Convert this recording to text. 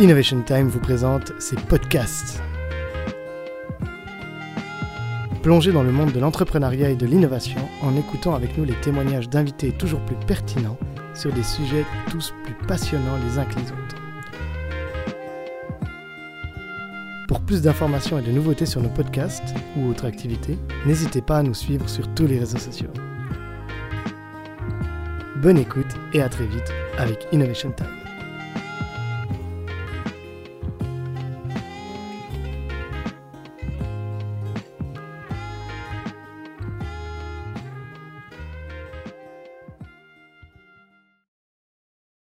Innovation Time vous présente ses podcasts. Plongez dans le monde de l'entrepreneuriat et de l'innovation en écoutant avec nous les témoignages d'invités toujours plus pertinents sur des sujets tous plus passionnants les uns que les autres. Pour plus d'informations et de nouveautés sur nos podcasts ou autres activités, n'hésitez pas à nous suivre sur tous les réseaux sociaux. Bonne écoute et à très vite avec Innovation Time.